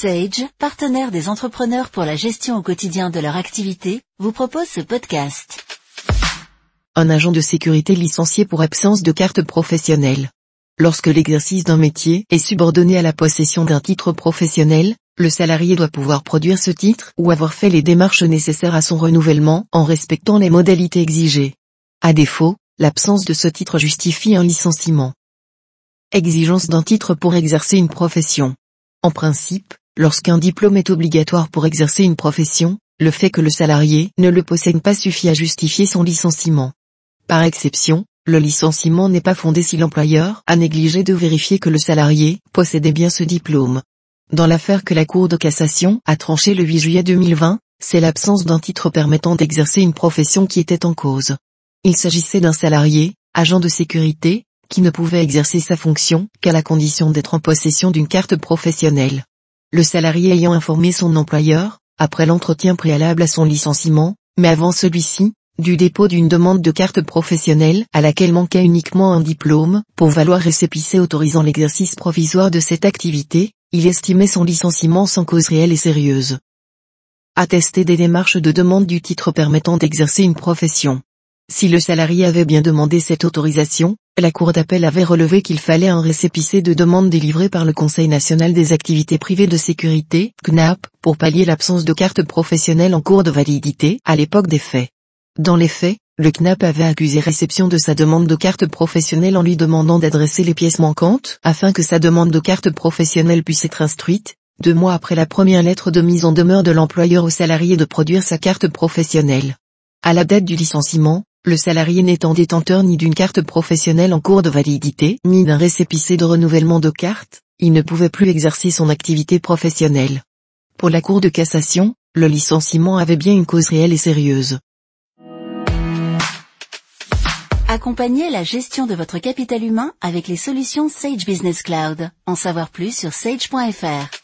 Sage, partenaire des entrepreneurs pour la gestion au quotidien de leur activité, vous propose ce podcast. Un agent de sécurité licencié pour absence de carte professionnelle. Lorsque l'exercice d'un métier est subordonné à la possession d'un titre professionnel, le salarié doit pouvoir produire ce titre ou avoir fait les démarches nécessaires à son renouvellement en respectant les modalités exigées. À défaut, l'absence de ce titre justifie un licenciement. Exigence d'un titre pour exercer une profession. En principe, lorsqu'un diplôme est obligatoire pour exercer une profession, le fait que le salarié ne le possède pas suffit à justifier son licenciement. Par exception, le licenciement n'est pas fondé si l'employeur a négligé de vérifier que le salarié possédait bien ce diplôme. Dans l'affaire que la Cour de cassation a tranché le 8 juillet 2020, c'est l'absence d'un titre permettant d'exercer une profession qui était en cause. Il s'agissait d'un salarié, agent de sécurité, qui ne pouvait exercer sa fonction qu'à la condition d'être en possession d'une carte professionnelle. Le salarié ayant informé son employeur, après l'entretien préalable à son licenciement, mais avant celui-ci, du dépôt d'une demande de carte professionnelle à laquelle manquait uniquement un diplôme, pour valoir récépissé autorisant l'exercice provisoire de cette activité, il estimait son licenciement sans cause réelle et sérieuse. Attester des démarches de demande du titre permettant d'exercer une profession. Si le salarié avait bien demandé cette autorisation, la Cour d'appel avait relevé qu'il fallait un récépissé de demande délivré par le Conseil national des activités privées de sécurité, CNAP, pour pallier l'absence de carte professionnelle en cours de validité à l'époque des faits. Dans les faits, le CNAP avait accusé réception de sa demande de carte professionnelle en lui demandant d'adresser les pièces manquantes afin que sa demande de carte professionnelle puisse être instruite, deux mois après la première lettre de mise en demeure de l'employeur au salarié de produire sa carte professionnelle. À la date du licenciement, le salarié n'étant détenteur ni d'une carte professionnelle en cours de validité, ni d'un récépissé de renouvellement de carte, il ne pouvait plus exercer son activité professionnelle. Pour la Cour de cassation, le licenciement avait bien une cause réelle et sérieuse. Accompagnez la gestion de votre capital humain avec les solutions Sage Business Cloud. En savoir plus sur sage.fr.